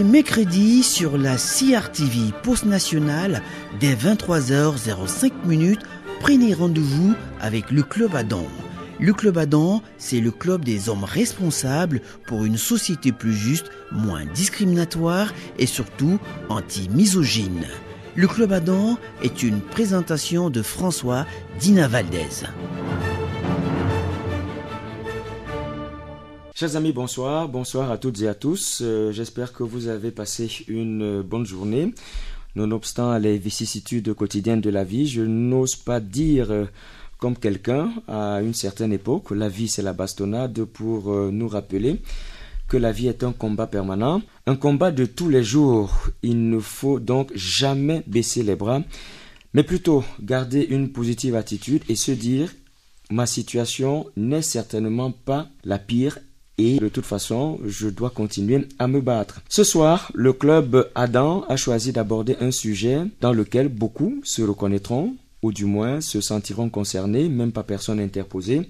les mercredis sur la CRTV Post Nationale dès 23h05 minutes. Prenez rendez-vous avec le Club Adam. Le Club Adam, c'est le club des hommes responsables pour une société plus juste, moins discriminatoire et surtout anti-misogyne. Le Club Adam est une présentation de François Dina Valdez. Chers amis, bonsoir. Bonsoir à toutes et à tous. Euh, J'espère que vous avez passé une euh, bonne journée. Nonobstant les vicissitudes quotidiennes de la vie, je n'ose pas dire euh, comme quelqu'un à une certaine époque, la vie c'est la bastonnade pour nous rappeler que la vie est un combat permanent, un combat de tous les jours. Il ne faut donc jamais baisser les bras, mais plutôt garder une positive attitude et se dire ma situation n'est certainement pas la pire et de toute façon, je dois continuer à me battre. Ce soir, le club Adam a choisi d'aborder un sujet dans lequel beaucoup se reconnaîtront, ou du moins se sentiront concernés, même pas personne interposée.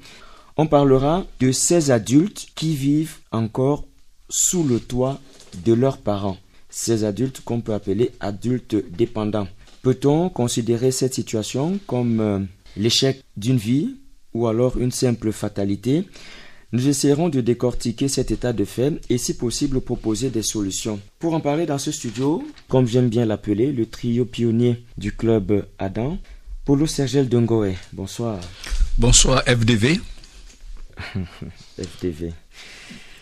On parlera de ces adultes qui vivent encore sous le toit de leurs parents. Ces adultes qu'on peut appeler adultes dépendants. Peut-on considérer cette situation comme euh, l'échec d'une vie ou alors une simple fatalité? Nous essaierons de décortiquer cet état de fait et si possible proposer des solutions. Pour en parler dans ce studio, comme j'aime bien l'appeler, le trio pionnier du club Adam, Polo Sergel Dungoé. Bonsoir. Bonsoir FDV. FDV.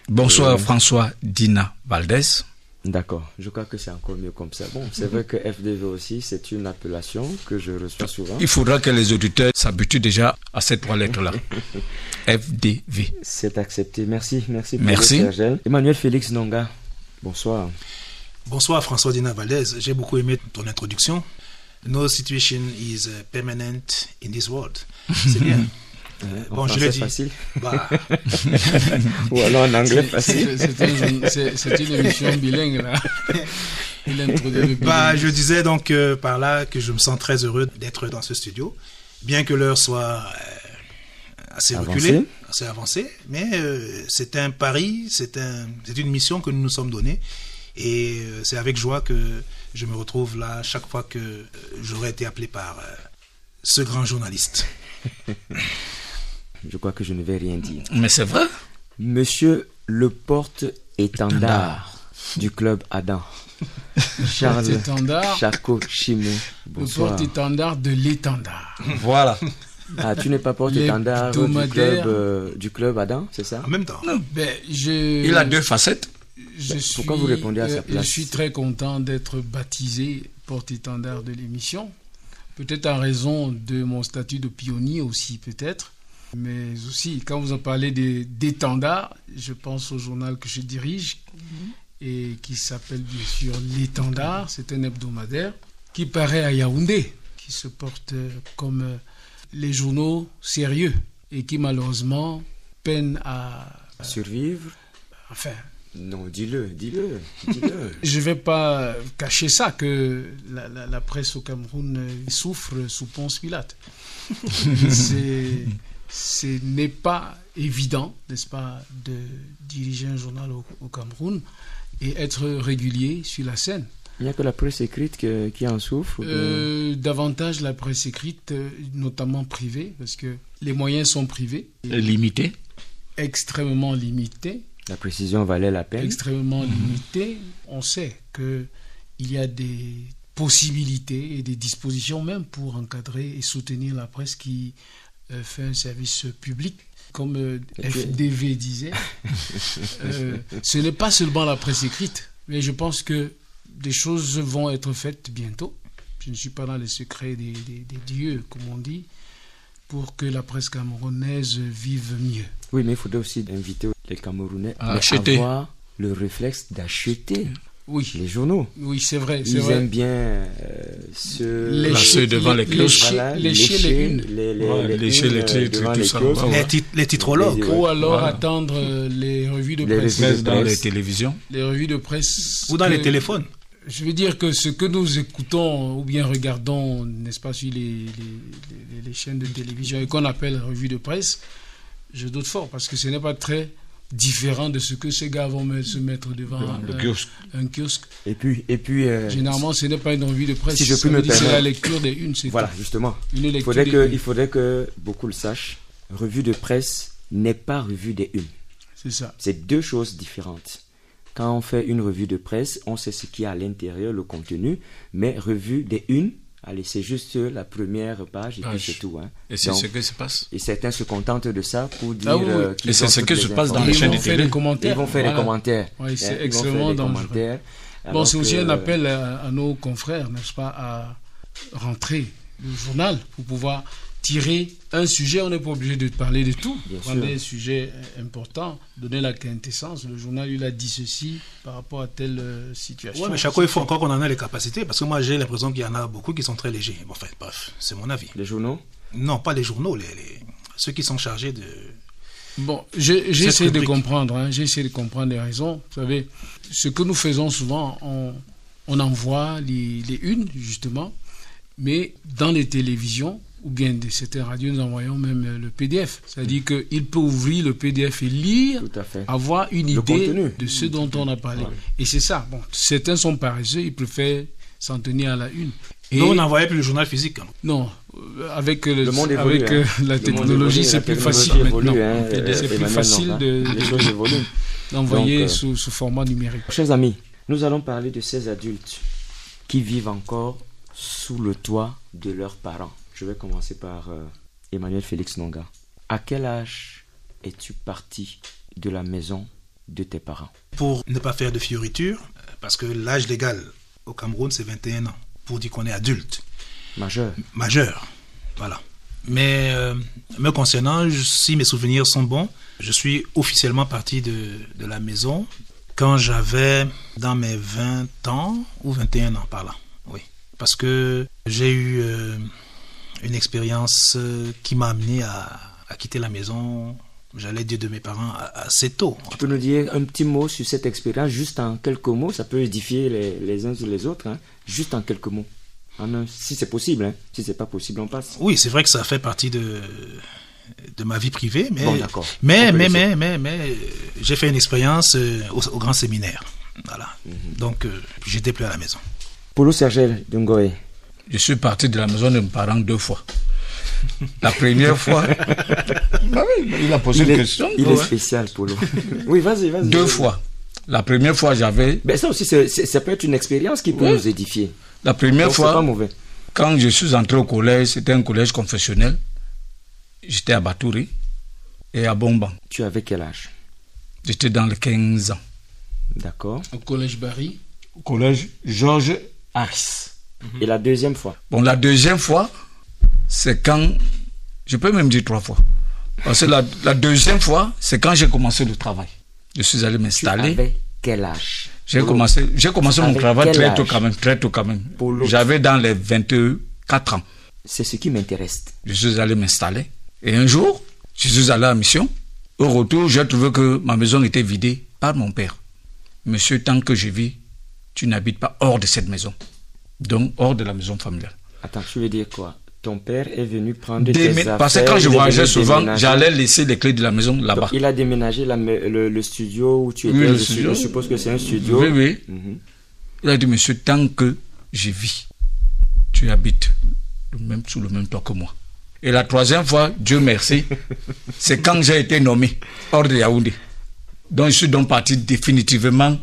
Bonsoir Euh, François Dina Valdez. D'accord, je crois que c'est encore mieux comme ça. Bon, c'est vrai que FDV aussi, c'est une appellation que je reçois souvent. Il faudra que les auditeurs s'habituent déjà à ces trois lettres-là. FDV. C'est accepté. Merci, merci. Merci. Emmanuel Félix Nonga. Bonsoir. Bonsoir François Dina Valdez, j'ai beaucoup aimé ton introduction. No situation is permanent in this world. C'est bien. En Bon, je l'ai dit. facile. Bah, Ou alors en anglais facile. C'est c'est un- c'est- c'est une émission bilingue là. Il introduit le bah, je disais donc euh, par là que je me sens très heureux d'être dans ce studio, bien que l'heure soit euh, assez Avancée. reculée, assez avancée, mais euh, c'est un pari, c'est un, c'est une mission que nous nous sommes donnée, et euh, c'est avec joie que je me retrouve là chaque fois que euh, j'aurais été appelé par euh, ce grand journaliste. Je crois que je ne vais rien dire. Mais c'est vrai. Monsieur le porte-étendard du club Adam. Charles Porte-étendard. Chaco Chimou. Le porte-étendard de l'étendard. Voilà. Ah, tu n'es pas porte-étendard du euh, du club Adam, c'est ça? En même temps, Ben, je, Il a deux facettes. je Ben, suis, pourquoi vous répondez à sa euh, place? Je suis très content d'être baptisé porte-étendard de l'émission. Peut-être en raison de mon statut de pionnier aussi, peut-être. Mais aussi, quand vous en parlez des- d'étendard, je pense au journal que je dirige et qui s'appelle bien sûr L'étendard. C'est un hebdomadaire qui paraît à Yaoundé, qui se porte euh, comme euh, les journaux sérieux et qui malheureusement peine à... Survivre Enfin, Non, dis-le, dis-le, dis-le. je ne vais pas cacher ça, que la, la- la presse au Cameroun euh, souffre sous Ponce Pilate. C'est- Ce n'est pas évident, n'est-ce pas, de diriger un journal au, au Cameroun et être régulier sur la scène. Il n'y a que la presse écrite que- qui en souffre. Euh, davantage la presse écrite, euh, notamment privée, parce que les moyens sont privés, Limité. extrêmement limités. La précision valait la peine. extrêmement limité. On sait que il y a des possibilités et des dispositions même pour encadrer et soutenir la presse qui fait un service public. Comme euh, FDV disait, euh, ce n'est pas seulement la presse écrite, mais je pense que des choses vont être faites bientôt. Je ne suis pas dans les secrets des, des- des dieux, comme on dit, pour que la presse camerounaise vive mieux. Oui, mais il faudrait aussi inviter les Camerounais À à acheter. avoir le réflexe d'acheter Oui, les journaux. oui, c'est vrai. c'est Ils vrai. aiment bien euh, se Lécher- Passer devant les cloches. lécher- lécher les unes. lécher les euh, titres, tout les titrologues. Ou alors Voilà. attendre euh, les revues de Les presse. dans presse. les télévisions. Les revues de presse. Ou dans que- les téléphones. Je veux dire que ce que nous écoutons ou bien regardons, n'est-ce pas, sur les, les, les- les chaînes de télévision et qu'on appelle revues de presse, je doute fort parce que ce n'est pas très différent de ce que ces gars vont me- se mettre devant Le un, kiosque. un kiosque. Et puis, et puis euh, Généralement, ce n'est pas une revue de presse. si je puis me dire C'est la lecture des unes, c'est voilà, tout. justement. Une Il lecture faudrait, que, il faudrait que beaucoup le sachent. Revue de presse n'est pas revue des unes. C'est ça. C'est deux choses différentes. Quand on fait une revue de presse, on sait ce qu'il y a à l'intérieur, le contenu, mais revue des unes, allez, c'est juste la première page et puis Page. c'est tout. Hein. Et c'est ce qui se passe? et certains se contentent de ça pour dire Ah oui, euh, qu'ils Et c'est ce qui se passe dans les chaînes de télé. Ils vont faire Voilà. des commentaires. Oui, c'est Hein, extrêmement dangereux. Bon, c'est aussi que, un appel à, à nos confrères, n'est-ce pas, à rentrer le journal pour pouvoir tirer un sujet. On n'est pas obligé de parler de tout. Bien Prendre des sujets importants, donner la quintessence. Le journal, il a dit ceci par rapport à telle euh, situation. Ouais, mais chaque fois, il faut encore qu'on en ait les capacités. Parce que moi, j'ai l'impression qu'il y en a beaucoup qui sont très légers. Bon, Enfin, bref, c'est mon avis. Les journaux? Non, pas les journaux, les, les- ceux qui sont chargés de. Bon, j'ai essayé de comprendre, hein, j'ai essayé de comprendre les raisons. Vous savez, ce que nous faisons souvent, on, on envoie les, les unes, justement, mais dans les télévisions, ou bien de certaines radios, nous envoyons même euh, le PDF. C'est-à-dire qu'il peut ouvrir le PDF et lire, Tout à fait. avoir une Le idée contenu. de ce dont on a parlé. Et c'est ça. Bon, certains sont paresseux, ils préfèrent s'en tenir à la une. Et Nous, on n'envoyait plus le journal physique. hein. non, euh, avec, euh, le, Le monde évolue, avec hein. la Le technologie, c'est plus facile évolue, maintenant. hein, C'est euh, plus facile de, hein. D'envoyer euh, sous, sous format numérique. Chers amis, nous allons parler de ces adultes qui vivent encore sous le toit de leurs parents. Je vais commencer par euh, Emmanuel Félix Nonga. À quel âge es-tu parti de la maison de tes parents? Pour ne pas faire de fioritures, euh, parce que l'âge légal au Cameroun, c'est 21 ans. Pour dire qu'on est adulte, Majeur. majeur. Voilà. Mais euh, me concernant, je- si mes souvenirs sont bons, je suis officiellement parti de, de la maison quand j'avais dans mes 20 ans ou 21 ans par là. Oui. Parce que j'ai eu euh, une expérience euh, qui m'a amené à, à quitter la maison, j'allais dire de mes parents, assez tôt. Tu peux nous dire un petit mot sur cette expérience, juste en quelques mots Ça peut édifier les, les uns sur les autres, hein, juste en quelques mots. En un- si c'est possible, hein. si c'est pas possible, on passe. Oui, c'est vrai que ça fait partie de, de ma vie privée, mais, Bon, mais, mais, mais, mais, mais, euh, j'ai fait une expérience euh, au, au grand séminaire. Voilà. Mhm. Donc, euh, j'étais plus à la maison. Polo Sergel Dungoé. Je suis parti de la maison de mes parents deux fois. La première fois. Bah oui, il a posé Il, une est, question. il est Ouais. spécial, Polo. oui, vas-y, vas-y. Deux fois. La première fois, j'avais. Ben ça aussi, ça peut être une expérience qui peut nous édifier. La première Donc, c'est pas fois, mauvais. quand je suis entré au collège, c'était un collège confessionnel. J'étais à Batouri et à Bomban. Tu avais quel âge? J'étais dans les 15 ans. D'accord. Au collège Barry, Au collège Georges Ars. Et la deuxième fois Bon, la deuxième fois, c'est quand. Je peux même dire trois fois. Parce que la, la deuxième fois, c'est quand j'ai commencé le travail. Je suis allé m'installer. quel âge? J'ai commencé, j'ai commencé mon travail très tôt quand même, très tôt quand même. J'avais dans les 24 ans. C'est ce qui m'intéresse. Je suis allé m'installer. Et un jour, je suis allé à la mission. Au retour, j'ai trouvé que ma maison était vidée par mon père. Monsieur, tant que je vis, tu n'habites pas hors de cette maison. Donc, hors de la maison familiale. Attends, tu veux dire quoi? Ton père est venu prendre Démé- tes affaires. Parce que quand je voyageais souvent, j'allais laisser les clés de la maison là-bas. Il a déménagé la le, le studio où tu étais. Oui, le je, suis- studio. je suppose que c'est un studio. Oui, oui. Mhm. Il a dit, monsieur, tant que je vis, tu habites le même, sous le même toit que moi. Et la troisième fois, Dieu merci, c'est quand j'ai été nommé hors de Yaoundé. Donc, je suis donc parti définitivement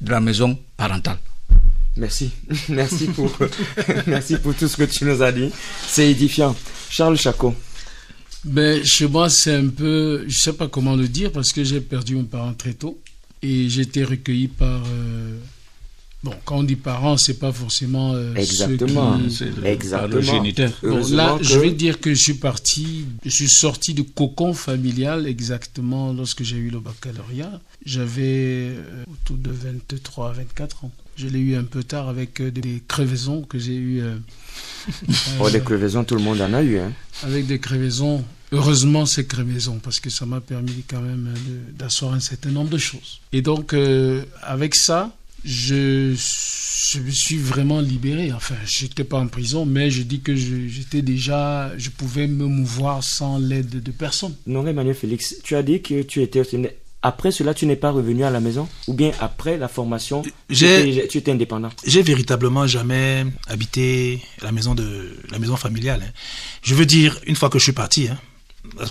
de la maison parentale. Merci. Merci pour, merci pour tout ce que tu nous as dit. C'est édifiant. Charles Chacot. ben, chez moi, c'est un peu, je sais pas comment le dire, parce que j'ai perdu mes parents très tôt. Et j'ai été recueilli par. euh, bon, quand on dit parents, c'est pas forcément. euh, ceux Exactement. qui- C'est le- Exactement. le géniteur. Bon, là, que- je vais dire que je suis parti, je suis sorti du cocon familial exactement lorsque j'ai eu le baccalauréat. J'avais euh, autour de 23, 24 ans. Je l'ai eu un peu tard avec euh, des crevaisons que j'ai eu. euh, Oh, euh, des crevaisons, tout le monde en a eu. Hein. avec des crevaisons. Heureusement, ces crevaisons, parce que ça m'a permis quand même de- d'asseoir un certain nombre de choses. Et donc, euh, avec ça, je, je me suis vraiment libéré. Enfin, je n'étais pas en prison, mais je dis que j'étais déjà, je pouvais me mouvoir sans l'aide de personne. Non, Emmanuel Félix, tu as dit que tu étais après cela, tu n'es pas revenu à la maison? Ou bien après la formation, tu étais, tu étais indépendant? J'ai véritablement jamais habité la maison de la maison familiale. hein. Je veux dire, une fois que je suis parti, hein,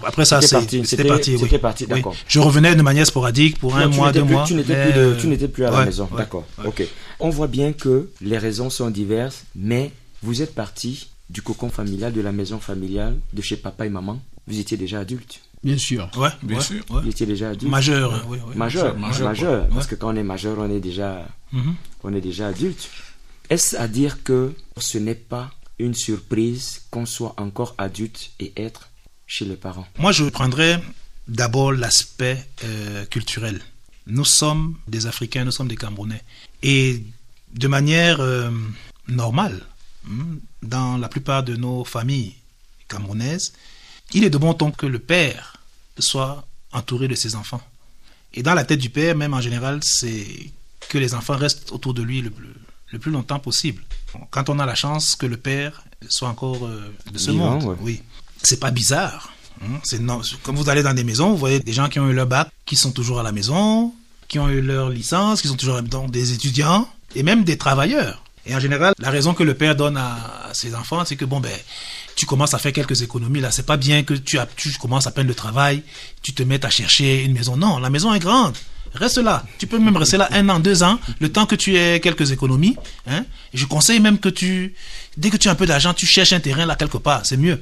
après ça, C'était parti, c'était Oui. Je revenais de manière sporadique pour un Non, mois, deux plus- mois. Tu n'étais mais, plus, de- tu n'étais plus à la maison. ouais, D'accord. ouais. Ok. On voit bien que les raisons sont diverses, mais vous êtes parti du cocon familial, de la maison familiale, de chez papa et maman. Vous étiez déjà adulte. Bien sûr. Ouais, Bien ouais, sûr. ouais. Vous étiez déjà adulte. Majeur, oui, oui. Majeur, Majeur, parce que quand on est majeur, on est déjà, Mhm. on est déjà adulte. Est-ce à dire que ce n'est pas une surprise qu'on soit encore adulte et être chez les parents? Moi, je prendrais d'abord l'aspect euh, culturel. Nous sommes des Africains, nous sommes des Camerounais. Et de manière euh, normale, hmm, dans la plupart de nos familles camerounaises, il est de bon ton que le père soit entouré de ses enfants. Et dans la tête du père, même en général, c'est que les enfants restent autour de lui le plus, le plus longtemps possible. Quand on a la chance que le père soit encore euh, de ce Vivant, monde, ouais. oui, c'est pas bizarre. hein. C'est non, comme vous allez dans des maisons, vous voyez des gens qui ont eu leur bac, qui sont toujours à la maison, qui ont eu leur licence, qui sont toujours donc des étudiants et même des travailleurs. Et en général, la raison que le père donne à, à ses enfants, c'est que bon ben, tu commences à faire quelques économies là. C'est pas bien que tu, as, tu commences à peine le travail, tu te mettes à chercher une maison. Non, la maison est grande. Reste là. Tu peux même rester là un an, deux ans, le temps que tu aies quelques économies. Hein. Je conseille même que tu, dès que tu as un peu d'argent, tu cherches un terrain là quelque part. C'est mieux.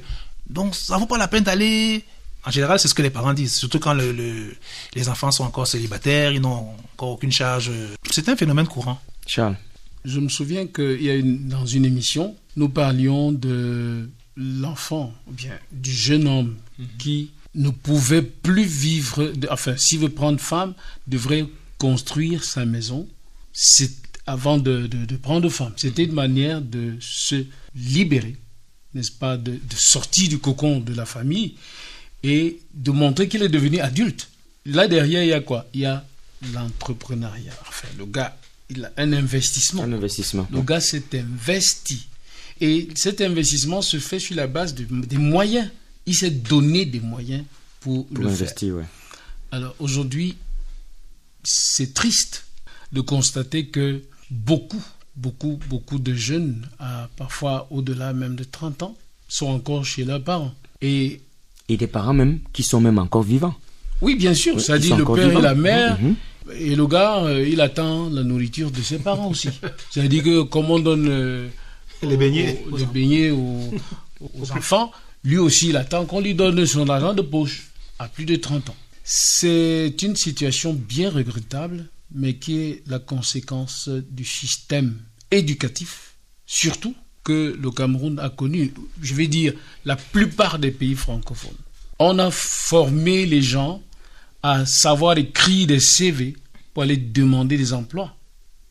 Donc ça vaut pas la peine d'aller. En général, c'est ce que les parents disent, surtout quand le, le- les enfants sont encore célibataires, ils n'ont encore aucune charge. C'est un phénomène courant. Charles Je me souviens qu'il y a une, dans une émission, nous parlions de l'enfant, ou bien du jeune homme qui ne pouvait plus vivre, enfin, s'il veut prendre femme, devrait construire sa maison avant de, de- de prendre femme. C'était une manière de se libérer, n'est-ce pas, de, de sortir du cocon de la famille et de montrer qu'il est devenu adulte. Là derrière, il y a quoi? Il y a l'entrepreneuriat. Enfin, le gars, il a un investissement. Un investissement. Le gars s'est investi. Et cet investissement se fait sur la base de- des moyens. Il s'est donné des moyens pour, Pour le faire. investir, ouais. Alors aujourd'hui, c'est triste de constater que beaucoup, beaucoup, beaucoup de jeunes, parfois au-delà même de 30 ans, sont encore chez leurs parents. Et Et des parents même qui sont même encore vivants. oui, bien sûr, Oui, ça dit le père vivants. et la mère. Mhm. Et le gars, euh, il attend la nourriture de ses parents aussi. C'est-à-dire que comme on donne euh, Les beignets aux, aux les beignets aux, aux enfants, lui aussi, il attend qu'on lui donne son argent de poche à plus de 30 ans. C'est une situation bien regrettable, mais qui est la conséquence du système éducatif, surtout que le Cameroun a connu, je vais dire, la plupart des pays francophones. On a formé les gens à savoir écrire des CV pour aller demander des emplois.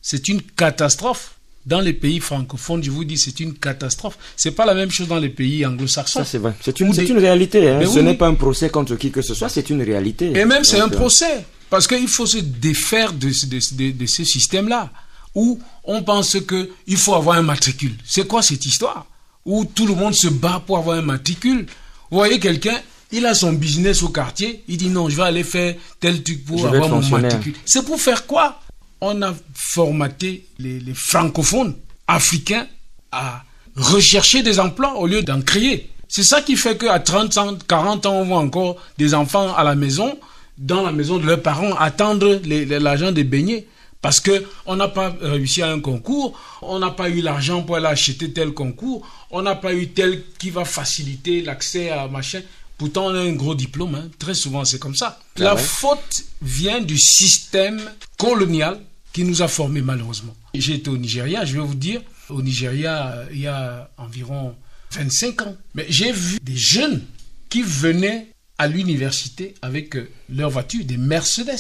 C'est une catastrophe. Dans les pays francophones, je vous dis, c'est une catastrophe. C'est pas la même chose dans les pays anglo-saxons. Ça, c'est vrai. C'est une, des- réalité. Hein. Ce oui, n'est pas un procès contre qui que ce soit, c'est une réalité. Et même, c'est un euh, procès. Parce qu'il faut se défaire de, ce- de, de, de ce système-là. Où on pense qu'il faut avoir un matricule. C'est quoi cette histoire? Où tout le monde se bat pour avoir un matricule. Vous voyez quelqu'un, il a son business au quartier. Il dit non, je vais aller faire tel truc pour Je avoir mon matricule. C'est pour faire quoi? On a formaté les, les francophones africains à rechercher des emplois au lieu d'en créer. C'est ça qui fait qu'à 30 ans, 40 ans, on voit encore des enfants à la maison, dans la maison de leurs parents, attendre l'argent des beignets. Parce que on n'a pas réussi à un concours, on n'a pas eu l'argent pour aller acheter tel concours, on n'a pas eu tel qui va faciliter l'accès à machin. Pourtant, on a un gros diplôme. hein. Très souvent, c'est comme ça. Ah La ouais. faute vient du système colonial qui nous a formés malheureusement. J'ai été au Nigeria, je vais vous dire, au Nigeria, euh, il y a environ 25 ans. Mais j'ai vu des jeunes qui venaient à l'université avec euh, leur voiture, des Mercedes.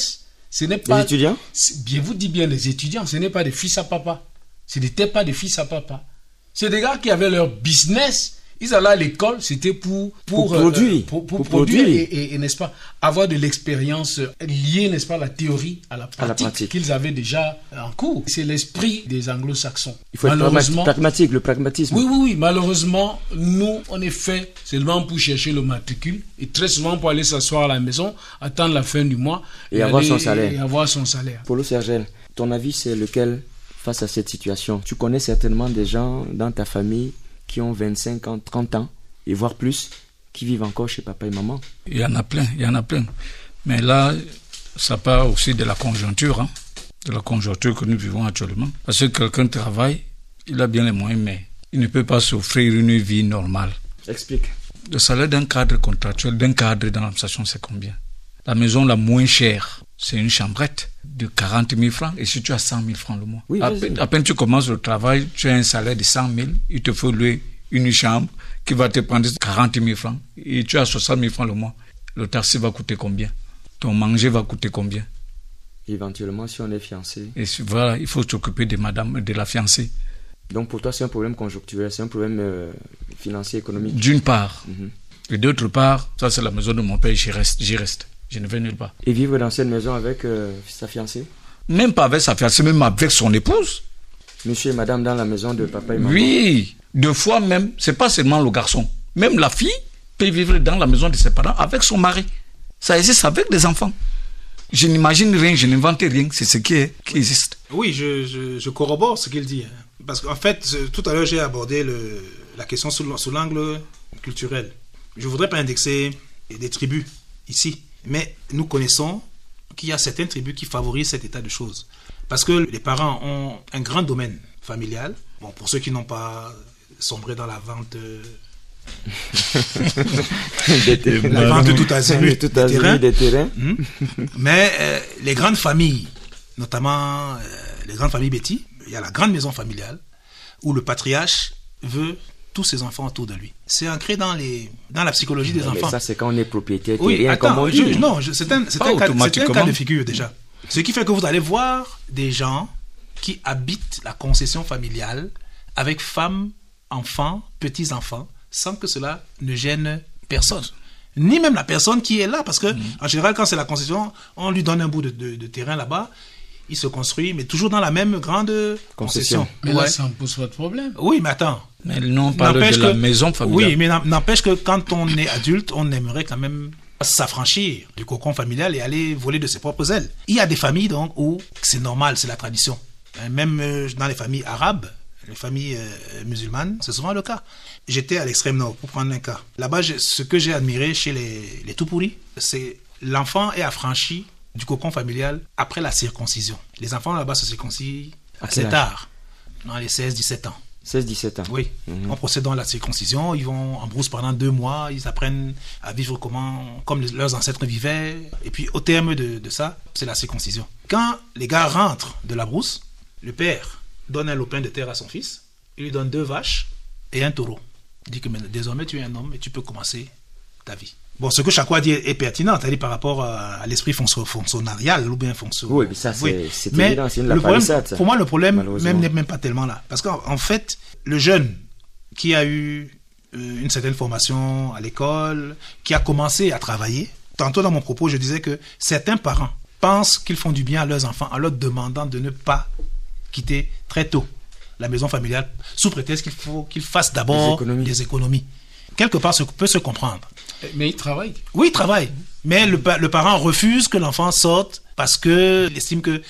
Ce n'est Les pas. étudiants C'est- Bien vous dit bien les étudiants, ce n'est pas des fils à papa. Ce n'étaient pas des fils à papa. C'est des gars qui avaient leur business. Ils allaient à l'école, c'était pour, Pour euh, produire. pour, produire produire. et, et- et, n'est-ce pas, avoir de l'expérience liée, n'est-ce pas, à la théorie à la pratique, pratique. qu'ils avaient déjà en cours. C'est l'esprit des anglo-saxons. Il faut être Malheureusement, pragmatique, le pragmatisme. oui, oui, oui. Malheureusement, nous, on est fait seulement pour chercher le matricule et très souvent pour aller s'asseoir à la maison, attendre la fin du mois Et avoir aller- son salaire. Et avoir son salaire. Polo Sergel, ton avis c'est lequel face à cette situation? Tu connais certainement des gens dans ta famille qui ont 25 ans, 30 ans, et voire plus, qui vivent encore chez papa et maman. Il y en a plein, il y en a plein. Mais là, ça part aussi de la conjoncture, hein, de la conjoncture que nous vivons actuellement. Parce que quelqu'un travaille, il a bien les moyens, mais il ne peut pas s'offrir une vie normale. Explique. Le salaire d'un cadre contractuel, d'un cadre dans l'administration, c'est combien? La maison la moins chère, c'est une chambrette de 40 000 francs. Et si tu as 100 000 francs le mois, Oui, à, peine, à peine tu commences le travail, tu as un salaire de 100 000, il te faut louer une chambre qui va te prendre 40 000 francs. Et tu as 60 000 francs le mois. Le taxi va coûter combien? Ton manger va coûter combien? Éventuellement, si on est fiancé. Et voilà, il faut s'occuper de madame, de la fiancée. Donc pour toi, c'est un problème conjoncturel, c'est un problème euh, financier, économique. D'une part. Mhm. Et d'autre part, ça c'est la maison de mon père, j'y reste, j'y reste. Je ne vais nulle part. Et vivre dans cette maison avec euh, sa fiancée Même pas avec sa fiancée, même avec son épouse. Monsieur et madame dans la maison de papa et maman Oui, deux fois même, c'est pas seulement le garçon. Même la fille peut vivre dans la maison de ses parents avec son mari. Ça existe avec des enfants. Je n'imagine rien, je n'invente rien, c'est ce qui, est, qui existe. Oui, je, je, je corrobore ce qu'il dit. hein. Parce qu'en fait, tout à l'heure, j'ai abordé le, la question sous l'angle culturel. Je ne voudrais pas indexer des tribus ici, mais nous connaissons qu'il y a certaines tribus qui favorisent cet état de choses. Parce que les parents ont un grand domaine familial. Bon, pour ceux qui n'ont pas sombré dans la vente, euh, la vente de tout azimut, tout des azimut, terrains. des terrains. Hmm. Mais euh, les grandes familles, notamment euh, les grandes familles Betty, il y a la grande maison familiale où le patriarche veut tous ses enfants autour de lui. C'est ancré dans, les, dans la psychologie des Mais enfants. ça, c'est quand on est propriétaire Oui, comme attends, on je- non, je- c'est un, un, cas- c'est un cas de figure déjà. Ce qui fait que vous allez voir des gens qui habitent la concession familiale avec femmes, enfants, petits-enfants, sans que cela ne gêne personne. Ni même la personne qui est là, parce que en général, quand c'est la concession, on lui donne un bout de, de- de terrain là-bas, il se construit, mais toujours dans la même grande concession. Concession. Mais là, ça ne pose pas de problème. Oui, mais attends. Mais non, on parle de la que- maison familiale. Oui, mais n'em- n'empêche que quand on est adulte, on aimerait quand même s'affranchir du cocon familial et aller voler de ses propres ailes. Il y a des familles donc où c'est normal, c'est la tradition. Hein, Même euh, dans les familles arabes, les familles euh, musulmanes, c'est souvent le cas. J'étais à l'extrême nord, pour prendre un cas. Là-bas, ce que j'ai admiré chez les, les tout-pourris, c'est l'enfant est affranchi du cocon familial après la circoncision. Les enfants là-bas se circoncisent assez tard, dans les 16-17 ans. 16-17 ans. Oui, Mhm. en procédant à la circoncision, ils vont en brousse pendant deux mois, ils apprennent à vivre comment, comme les- leurs ancêtres vivaient. Et puis au terme de, de ça, c'est la circoncision. Quand les gars rentrent de la brousse, le père donne un lopin de terre à son fils, il lui donne deux vaches et un taureau. Il dit que désormais tu es un homme et tu peux commencer ta vie. Bon, ce que Chakwa dit est, pertinent, c'est-à-dire par rapport à, à l'esprit fonction- fonctionnarial ou bien fonction. Oui, mais ça, c'est- Mais évident, c'est une le problème, lapalissade, ça, Pour moi, le problème même n'est même pas tellement là. Parce qu'en en fait, le jeune qui a eu euh, une certaine formation à l'école, qui a commencé à travailler, tantôt dans mon propos, je disais que certains parents pensent qu'ils font du bien à leurs enfants en leur demandant de ne pas quitter très tôt la maison familiale, sous prétexte qu'il faut qu'ils fassent Des d'abord économies. des économies. Quelque part, ça peut se comprendre. Mais il travaille. Oui, il travaille. Mais le, pa- le parent refuse que l'enfant sorte parce que il estime que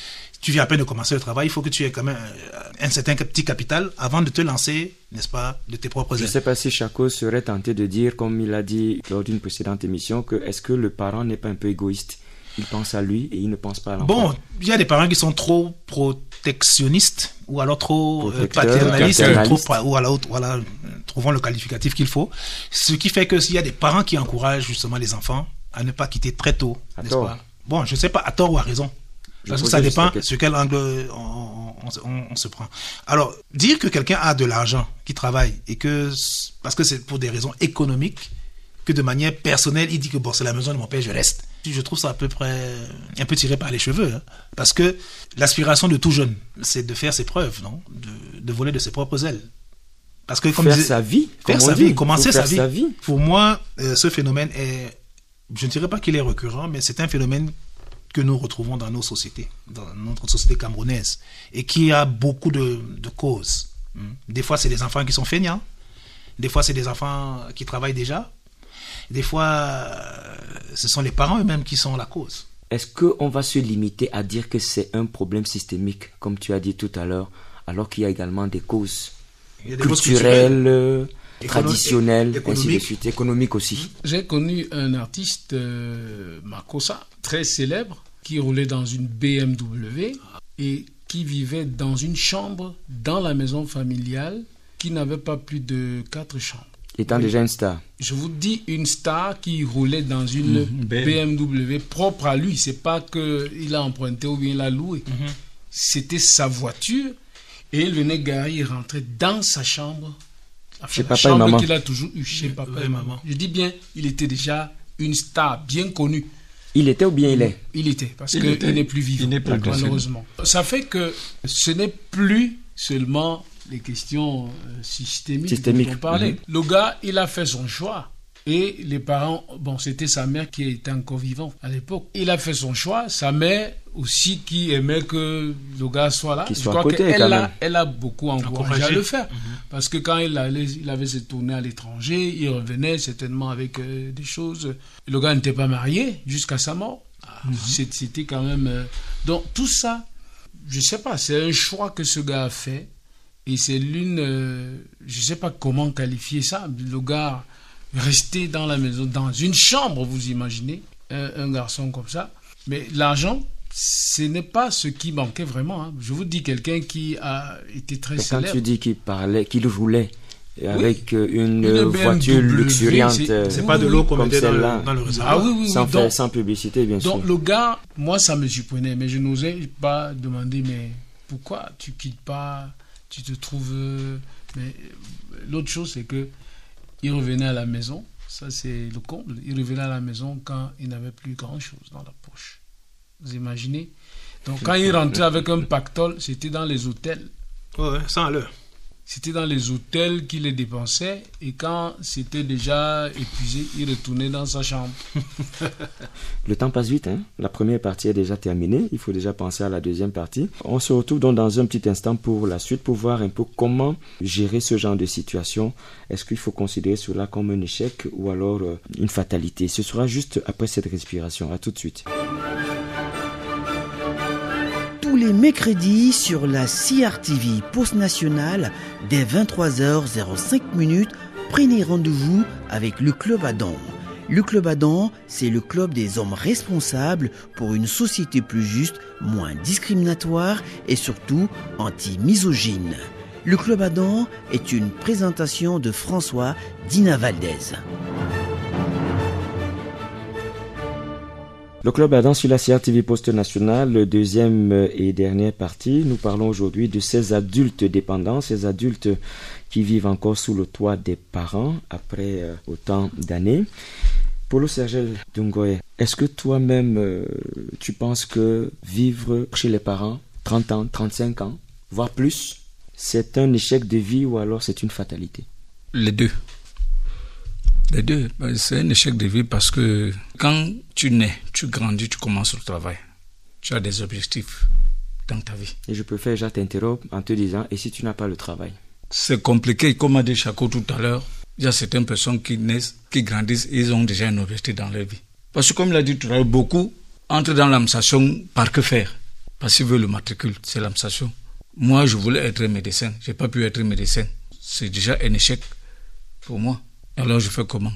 tu viens à peine de commencer le travail, il faut que tu aies quand même euh, un certain petit capital avant de te lancer, n'est-ce pas, de tes propres Je ne sais pas si Chaco serait tenté de dire, comme il a dit lors d'une précédente émission, que est-ce que le parent n'est pas un peu égoïste? Il pense à lui et il ne pense pas à l'enfant. Bon, il y a des parents qui sont trop protectionnistes ou alors trop euh, paternalistes, trop, ou alors, voilà, euh, trouvons le qualificatif qu'il faut. Ce qui fait que s'il y a des parents qui encouragent justement les enfants à ne pas quitter très tôt, À n'est-ce tort. pas? Bon, je ne sais pas à tort ou à raison. Je Parce que ça dépend sur quel angle on, on- on- on se prend. Alors, dire que quelqu'un a de l'argent, qui travaille, et que, parce que c'est pour des raisons économiques, que de manière personnelle, il dit que bon, c'est la maison de mon père, je reste. Je trouve ça à peu près un peu tiré par les cheveux. hein. Parce que l'aspiration de tout jeune, c'est de faire ses preuves, non? De, de voler de ses propres ailes. Parce que comme faire disait- sa vie, faire sa dit. vie, commencer sa vie. Pour moi, euh, ce phénomène est, je ne dirais pas qu'il est récurrent, mais c'est un phénomène que nous retrouvons dans nos sociétés, dans notre société camerounaise, et qui a beaucoup de, de causes. Hmm. Des fois, c'est des enfants qui sont feignants. Des fois, c'est des enfants qui travaillent déjà. Des fois, euh, ce sont les parents eux-mêmes qui sont la cause. Est-ce qu'on va se limiter à dire que c'est un problème systémique, comme tu as dit tout à l'heure, alors qu'il y a également des causes Il y a des causes culturelles, traditionnelles, ainsi de économiques. suite, économiques aussi J'ai connu un artiste, euh, Makossa, très célèbre, qui roulait dans une BMW et qui vivait dans une chambre dans la maison familiale qui n'avait pas plus de quatre chambres. Étant déjà une star. Je vous dis une star qui roulait dans une Mhm, BM. BMW propre à lui. C'est pas que il a emprunté ou bien il a loué. C'était sa voiture et il venait garer, il rentrait dans sa chambre. Enfin, Chez la papa et maman. qu'il a toujours eu chez papa et maman. Je dis bien, il était déjà une star bien connue. Il était ou bien il est? Il était, parce Il qu'il n'est plus vivant, Il n'est plus malheureusement. Ça fait que ce n'est plus seulement les questions euh, systémiques, Systémiques, dont on parlait. mhm. Le gars, il a fait son choix. Et les parents, bon, c'était sa mère qui était encore vivante à l'époque. Il a fait son choix. Sa mère aussi qui aimait que le gars soit là. Qu'il Je soit à crois côté, qu'elle a, elle a beaucoup encouragé Encouragé. à le faire. Parce que quand il, allait, il avait ses tournées à l'étranger, il revenait certainement avec euh, des choses. Le gars n'était pas marié jusqu'à sa mort. Ah, c'est- C'était quand même. euh, Donc tout ça, je sais pas, c'est un choix que ce gars a fait. Et c'est l'une. euh, je sais pas comment qualifier ça. Le gars resté dans la maison, dans une chambre, vous imaginez, un, un garçon comme ça. Mais l'argent, ce n'est pas ce qui manquait vraiment. hein. Je vous dis, quelqu'un qui a été très Et Quand célèbre. tu dis qu'il parlait, qu'il roulait avec euh, une, Une euh, BMW, voiture luxuriante, c'est- euh, pas de l'eau qu'on Comme mettait dans dans le réservoir. Ah oui, oui, oui. sans, faire- donc- sans publicité, bien Donc sûr. le gars, moi ça me surprenait, mais je n'osais pas demander, mais pourquoi tu quittes pas, tu te trouves... euh, Mais euh, l'autre chose, c'est que il revenait à la maison, ça c'est le comble, il revenait à la maison quand il n'avait plus grand-chose dans la poche. Vous imaginez? Donc quand il rentrait avec un pactole, c'était dans les hôtels. Ouais, sans l'heure. C'était dans les hôtels qu'il les dépensait et quand c'était déjà épuisé, il retournait dans sa chambre. Le temps passe vite, hein. La première partie est déjà terminée. Il faut déjà penser à la deuxième partie. On se retrouve donc dans un petit instant pour la suite, pour voir un peu comment gérer ce genre de situation. Est-ce qu'il faut considérer cela comme un échec ou alors euh, une fatalité? Ce sera juste après cette respiration. À tout de suite. Les mercredis sur la CRTV Post Nationale, dès 23h05 minutes, prenez rendez-vous avec le Club Adam. Le Club Adam, c'est le club des hommes responsables pour une société plus juste, moins discriminatoire et surtout anti-misogyne. Le Club Adam est une présentation de François Dina Valdez. Le club Adam sur la CRTV Poste Nationale, deuxième et dernière partie. Nous parlons aujourd'hui de ces adultes dépendants, ces adultes qui vivent encore sous le toit des parents après euh, autant d'années. Paulo Sergel Dungoye, est-ce que toi-même euh, tu penses que vivre chez les parents 30 ans, 35 ans, voire plus, c'est un échec de vie ou alors c'est une fatalité? Les deux. Les deux. Ben, C'est un échec de vie parce que quand tu nais, tu grandis, tu commences le travail. Tu as des objectifs dans ta vie. Et je préfère déjà t'interrompre en te disant, et si tu n'as pas le travail? C'est compliqué, comme a dit Chaco tout à l'heure. Il y a certaines personnes qui naissent, qui grandissent, ils ont déjà un objectif dans leur vie. Parce que comme il a dit tout à l'heure, beaucoup entrent dans l'administration par que faire Parce qu'ils veulent le matricule, c'est l'administration. Moi, je voulais être médecin. Je n'ai pas pu être médecin. C'est déjà un échec pour moi. Alors, je fais comment?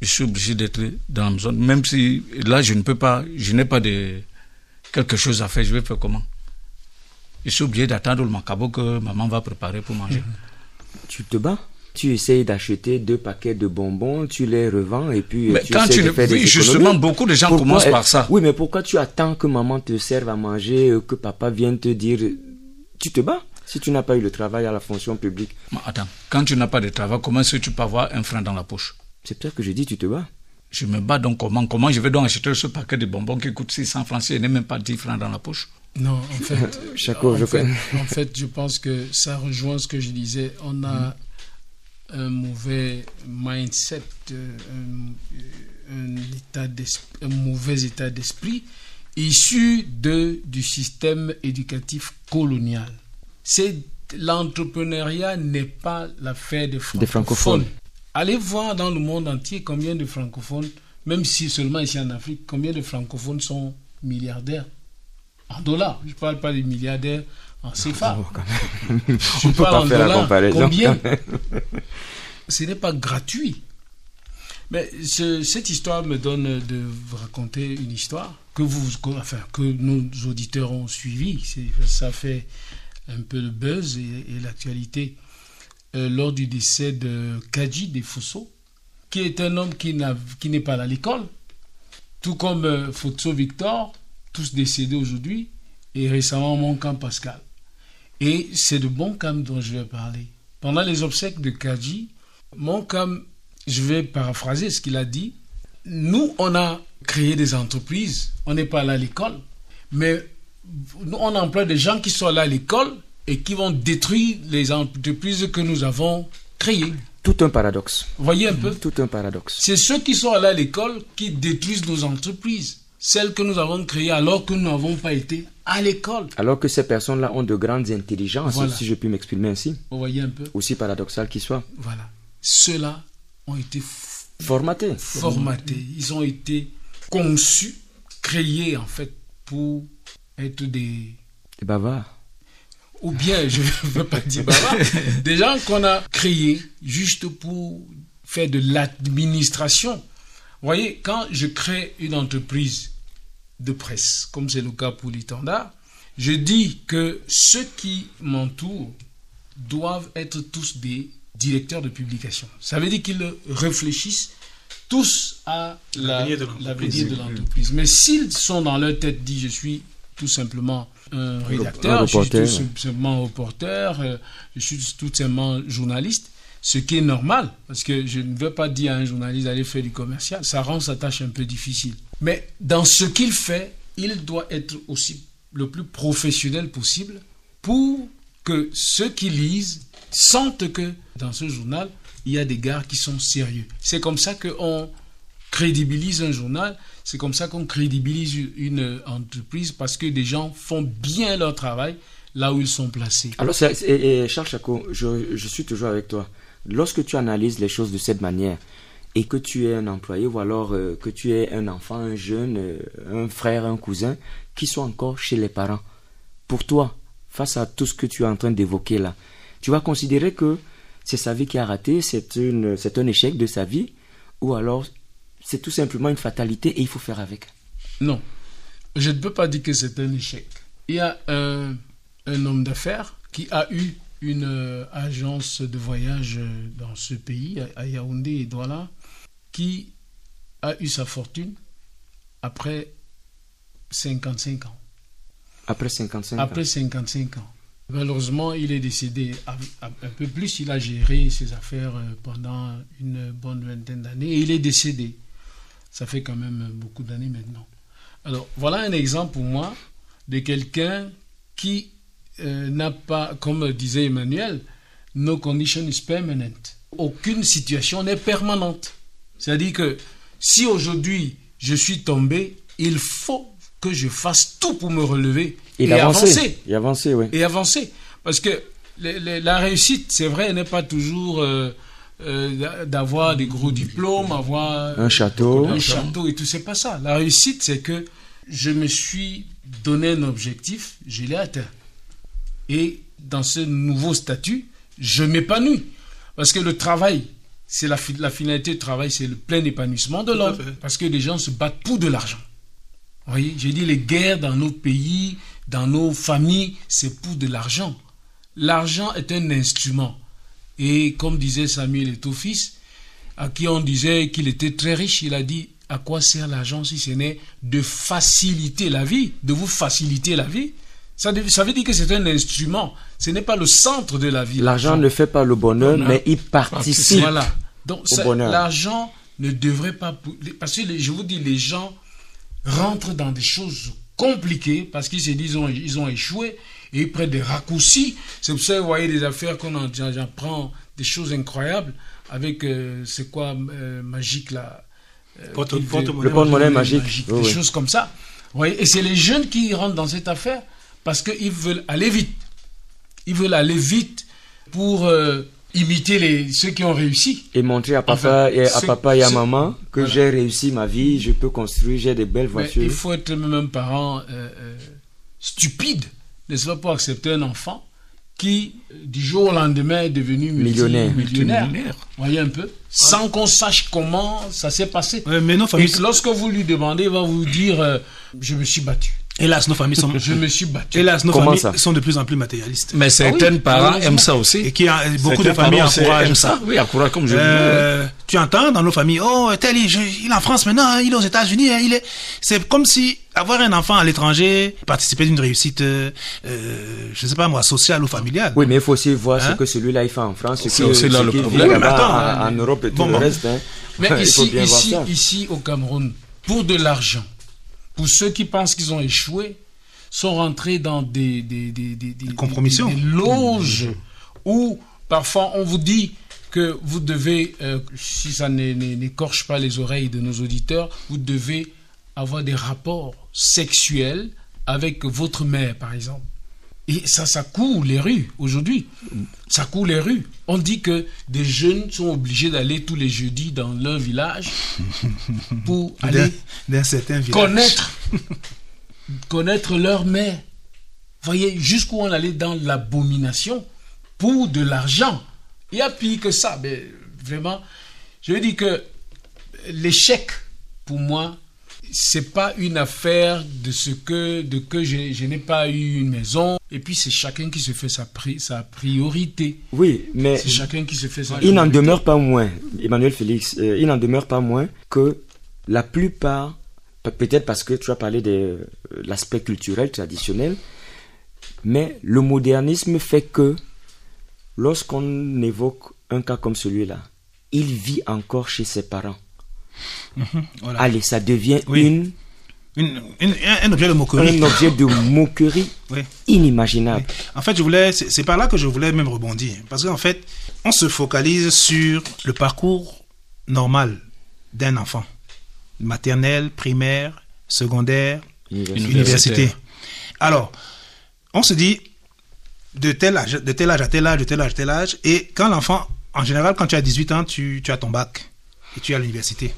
Je suis obligé d'être dans la zone. Même si là, je ne peux pas, je n'ai pas de quelque chose à faire, je vais faire comment? Je suis obligé d'attendre le macabo que maman va préparer pour manger. Tu te bats? Tu essayes d'acheter deux paquets de bonbons, tu les revends et puis mais tu quand essaies tu de ne... faire Oui, justement, beaucoup de gens Pourquoi commencent par ça. Oui, mais pourquoi tu attends que maman te serve à manger, que papa vienne te dire tu te bats? Si tu n'as pas eu le travail à la fonction publique Mais attends, quand tu n'as pas de travail, comment est-ce que tu peux avoir un franc dans la poche? C'est peut-être que je dis tu te bats. Je me bats donc comment? Comment je vais donc acheter ce paquet de bonbons qui coûte 600 francs si je n'ai même pas 10 francs dans la poche? Non, en fait, Chaco, en, je fait connais. en fait, je pense que ça rejoint ce que je disais. On a un mauvais mindset, euh, un, état un mauvais état d'esprit issu de, du système éducatif colonial. C'est l'entrepreneuriat n'est pas l'affaire des francophones. francophones. Allez voir dans le monde entier combien de francophones, même si seulement ici en Afrique, combien de francophones sont milliardaires en dollars. Je ne parle pas des milliardaires en CFA. Oh, Je parle en dollars. Combien Ce n'est pas gratuit. Mais cette histoire me donne de vous raconter une histoire que vous, enfin, que nos auditeurs ont suivi. Ça fait un peu de buzz et, l'actualité. Euh, lors du décès de Kaji des Fosso, qui est un homme qui n'est pas à l'école, tout comme euh, Victor, tous décédés aujourd'hui, et récemment Moncam Pascal. Et c'est de Moncam dont je vais parler. Pendant les obsèques de Kaji, Moncam, je vais paraphraser ce qu'il a dit, nous, on a créé des entreprises, on n'est pas là à l'école, mais on emploie des gens qui sont là à l'école et qui vont détruire les entreprises que nous avons créées. Tout un paradoxe. Voyez un peu Tout un paradoxe. C'est ceux qui sont là à l'école qui détruisent nos entreprises celles que nous avons créées alors que nous n'avons pas été à l'école. Alors que ces personnes-là ont de grandes intelligences, si je puis m'exprimer ainsi. Vous voyez un peu. Aussi paradoxal qu'ils soient. Voilà. Ceux-là ont été formatés. Formatés. Ils ont été conçus, créés en fait pour être des... Des bavards. Ou bien, je ne veux pas dire bavards, des gens qu'on a créés juste pour faire de l'administration. Vous voyez, quand je crée une entreprise de presse, comme c'est le cas pour l'Itanda, je dis que ceux qui m'entourent doivent être tous des directeurs de publication. Ça veut dire qu'ils réfléchissent tous à l'avenir de l'entreprise. Mais s'ils sont dans leur tête, dit je suis tout simplement un rédacteur, je suis tout simplement reporter, euh, je suis tout simplement journaliste, ce qui est normal, parce que je ne veux pas dire à un journaliste d'aller faire du commercial, ça rend sa tâche un peu difficile. Mais dans ce qu'il fait, il doit être aussi le plus professionnel possible pour que ceux qui lisent sentent que dans ce journal, il y a des gars qui sont sérieux. C'est comme ça qu'on crédibilise un journal, c'est comme ça qu'on crédibilise une entreprise parce que des gens font bien leur travail là où ils sont placés. Alors, Charles Chaco, je, je suis toujours avec toi. Lorsque tu analyses les choses de cette manière et que tu es un employé ou alors euh, que tu es un enfant, un jeune, euh, un frère, un cousin qui sont encore chez les parents, pour toi, face à tout ce que tu es en train d'évoquer là, tu vas considérer que c'est sa vie qui a raté, c'est un échec de sa vie ou alors c'est tout simplement une fatalité et il faut faire avec. Non, je ne peux pas dire que c'est un échec. Il y a un homme d'affaires qui a eu une euh, agence de voyage euh, dans ce pays, à Yaoundé et Douala, qui a eu sa fortune après 55 ans. Après 55 ans Après 55 ans. Malheureusement, il est décédé un peu plus. Il a géré ses affaires euh, pendant une bonne vingtaine d'années et il est décédé. Ça fait quand même beaucoup d'années maintenant. Alors, voilà un exemple pour moi de quelqu'un qui euh, n'a pas, comme disait Emmanuel, no condition is permanent. Aucune situation n'est permanente. C'est-à-dire que si aujourd'hui je suis tombé, il faut que je fasse tout pour me relever et, avancer. Et avancer, oui. Et avancer. Parce que la réussite, c'est vrai, n'est pas toujours euh, euh, d'avoir des gros diplômes, avoir un château, un château et tout. C'est pas ça. La réussite, c'est que je me suis donné un objectif, je l'ai atteint. Et dans ce nouveau statut, je m'épanouis. Parce que le travail, c'est la, la, finalité du travail, c'est le plein épanouissement de l'homme. Parce que les gens se battent pour de l'argent. Vous voyez, j'ai dit les guerres dans nos pays, dans nos familles, c'est pour de l'argent. L'argent est un instrument. Et comme disait Samuel Etofis, à qui on disait qu'il était très riche, il a dit à quoi sert l'argent si ce n'est de faciliter la vie, de vous faciliter la vie? Ça, veut dire que c'est un instrument. Ce n'est pas le centre de la vie. L'argent ne fait pas le bonheur, mais il participe voilà. Donc, L'argent ne devrait pas... Parce que je vous dis, les gens rentrent dans des choses compliquées parce qu'ils se disent ils ont, échoué et ils prennent des raccourcis. C'est pour ça que vous voyez des affaires qu'on j'en prend des choses incroyables avec, euh, c'est quoi, euh, magique là euh, Porte- qui- porte-monnaie Le porte-monnaie magique. des Oui, oui. choses comme ça. Vous voyez, et c'est les jeunes qui rentrent dans cette affaire parce qu'ils veulent aller vite. Ils veulent aller vite pour euh, imiter les, ceux qui ont réussi. Et montrer à papa, Enfin, et à ce- papa et à ce- maman que voilà. j'ai réussi ma vie, je peux construire, j'ai des belles Mais voitures. il faut être même un parent euh, euh, stupide, n'est-ce pas, pour accepter un enfant qui, du jour au lendemain, est devenu Millionnaire. millionnaire. Millionnaire. Voyez un peu? Sans qu'on sache comment ça s'est passé. Ouais, mais nos Et familles, lorsque vous lui demandez, il va vous dire euh, Je me suis battu. hélas, nos familles sont, Je me suis battu. hélas, nos Comment familles ça? sont de plus en plus matérialistes. Mais certains parents malheureusement. aiment ça aussi. Et qui a, beaucoup de familles parents encouragent aiment ça. Oui, encouragent, comme je le Euh, tu entends dans nos familles, oh, tel, il, je- il est en France maintenant, hein, il est aux États-Unis, hein, il est. C'est comme si avoir un enfant à l'étranger, participer d'une réussite, euh, euh, je sais pas moi, sociale ou familiale. Oui, mais il faut aussi voir Hein? ce que celui-là il fait en France, ce C'est que- aussi là le problème. Attends, en, hein, en Europe et tout bon, le bon. reste. hein. Mais il faut ici, ici, ici, au Cameroun, pour de l'argent, pour ceux qui pensent qu'ils ont échoué, sont rentrés dans des, des, des, des, des- compromissions. des- des loges où parfois on vous dit que vous devez, euh, si ça n'écorche pas les oreilles de nos auditeurs, vous devez avoir des rapports sexuels avec votre mère, par exemple. Et ça, ça court les rues aujourd'hui. Ça court les rues. On dit que des jeunes sont obligés d'aller tous les jeudis dans leur village pour aller certain village. connaître, connaître leur mère. Voyez, jusqu'où on allait dans l'abomination pour de l'argent. Il y a pire que ça, mais vraiment, je veux dire que l'échec, pour moi, c'est pas une affaire de ce que, de que je, je n'ai pas eu une maison. Et puis c'est chacun qui se fait sa, pri- sa priorité. Oui, mais C'est chacun qui se fait sa il n'en demeure pas moins, Emmanuel Félix, euh, il n'en demeure pas moins que la plupart, pe- peut-être parce que tu as parlé de euh, l'aspect culturel, traditionnel, mais le modernisme fait que lorsqu'on évoque un cas comme celui-là, il vit encore chez ses parents. Voilà. Allez, ça devient Oui. une, Une- une- un, objet de moquerie. un objet de moquerie Oui. inimaginable. En fait, je voulais, c'est par là que je voulais même rebondir. Parce qu'en fait, on se focalise sur le parcours normal d'un enfant. Maternelle, primaire, secondaire, université. Alors, on se dit de tel âge, de tel âge à tel âge, de tel âge à tel âge. Et quand l'enfant, en général, quand tu as 18 ans, tu, tu as ton bac et tu es à l'université.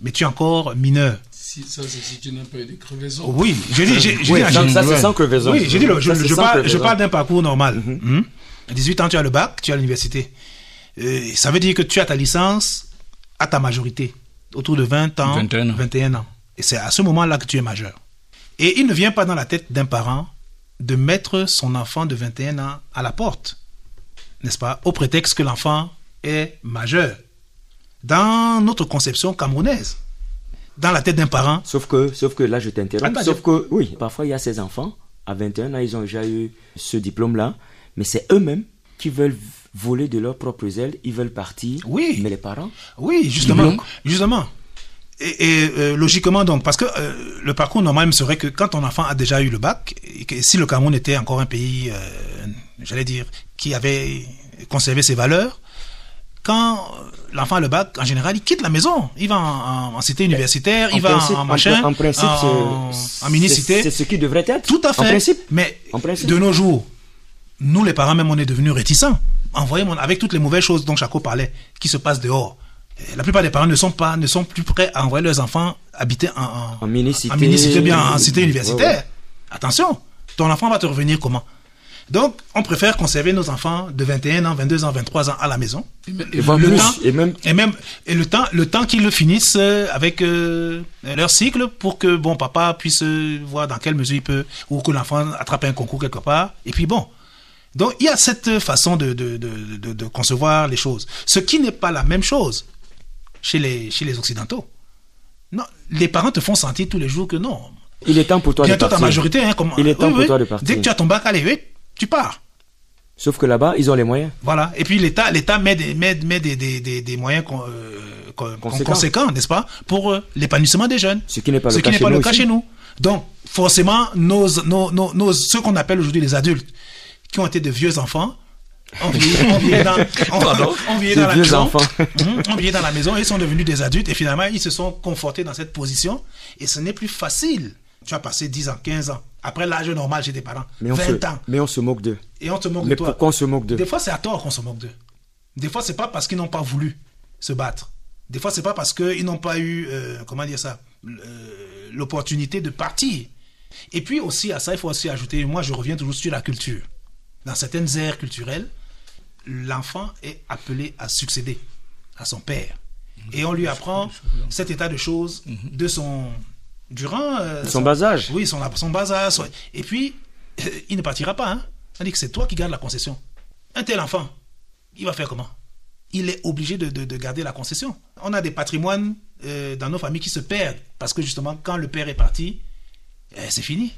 Mais tu es encore mineur. Si, ça, c'est si tu n'as pas eu de crevaison. Oui, j'ai dit, j'ai j'ai Oui, ça, c'est sans crevaison. Oui, j'ai dit, le- je, Ça, c'est je parle, je parle d'un parcours normal. Hmm? À 18 ans, tu as le bac, tu es à l'université. Euh, ça veut dire que tu as ta licence à ta majorité, autour de 20 ans, 21 ans. 21 ans. Et c'est à ce moment-là que tu es majeur. Et il ne vient pas dans la tête d'un parent de mettre son enfant de 21 ans à la porte, n'est-ce pas, au prétexte que l'enfant est majeur. Dans notre conception camerounaise, dans la tête d'un parent, Sauf que, sauf que là, je t'interromps. Sauf que, oui, parfois, il y a ces enfants, à 21 ans, ils ont déjà eu ce diplôme-là, mais c'est eux-mêmes qui veulent voler de leurs propres ailes, ils veulent partir. Oui. Mais les parents, Oui, justement. Justement. Et, et, euh, logiquement donc, parce que euh, le parcours normal serait que quand ton enfant a déjà eu le bac, et que si le Cameroun était encore un pays, euh, j'allais dire, qui avait conservé ses valeurs, quand l'enfant a le bac, en général, il quitte la maison. Il va en, en- en cité universitaire, il en va principe, en, en machin, en, principe, en, c'est- ce qui devrait être. Tout à fait. En principe. Mais En principe. de nos jours, nous les parents même, on est devenus réticents. Envoyez mon, avec toutes les mauvaises choses dont Chaco parlait, qui se passent dehors. Et La plupart des parents ne sont pas, ne sont plus prêts à envoyer leurs enfants habiter en, en, En mini-cité. en mini-cité, bien en cité universitaire. ouais. Attention, ton enfant va te revenir comment? Donc, on préfère conserver nos enfants de 21 ans, 22 ans, 23 ans à la maison. Et voire le plus, temps, et même, et même et le temps, le temps qu'ils le finissent euh, avec euh, leur cycle pour que bon papa puisse euh, voir dans quelle mesure il peut ou que l'enfant attrape un concours quelque part. Et puis bon, donc il y a cette façon de de, de, de, de concevoir les choses, ce qui n'est pas la même chose chez les chez les occidentaux. Non, les parents te font sentir tous les jours que non. il est temps pour toi de Bientôt ta partir. majorité, hein, comme, Il est temps Oui, pour oui. toi de partir. Dès que tu as ton bac, allez, oui, tu pars. Sauf que là-bas, ils ont les moyens. Voilà. Et puis l'État, l'État met des, met, met des, des, des, des moyens con- euh, con- Conséquents. n'est-ce pas, pour euh, l'épanouissement des jeunes. Ce qui n'est pas Ce le qui cas n'est chez pas nous le cas aussi. chez nous. Donc, forcément, nos, nos, nos, nos- ceux qu'on appelle aujourd'hui les adultes, qui ont été de vieux enfants, On vieillit dans, dans la maison. on vieillit dans la maison, ils sont devenus des adultes et finalement ils se sont confortés dans cette position et ce n'est plus facile. Tu as passé 10 ans, 15 ans, après l'âge normal chez tes parents, Mais on, 20 se, ans, mais on se moque d'eux. et on te moque Mais de toi. pourquoi on se moque d'eux? Des fois, c'est à tort qu'on se moque d'eux. Des fois, c'est pas parce qu'ils n'ont pas voulu se battre. Des fois, c'est pas parce qu'ils n'ont pas eu, euh, comment dire ça, euh, l'opportunité de partir. Et puis aussi, à ça, il faut aussi ajouter, moi, je reviens toujours sur la culture. Dans certaines aires culturelles, l'enfant est appelé à succéder à son père. Et on lui apprend cet état de choses de son... Durant... euh, Son bas âge. Oui, son, son bas âge. son- Et puis, il ne partira pas. Hein. On dit que c'est toi qui gardes la concession. Un tel enfant, il va faire comment? Il est obligé de, de- de garder la concession. On a des patrimoines euh, dans nos familles qui se perdent parce que justement, quand le père est parti, eh, c'est fini.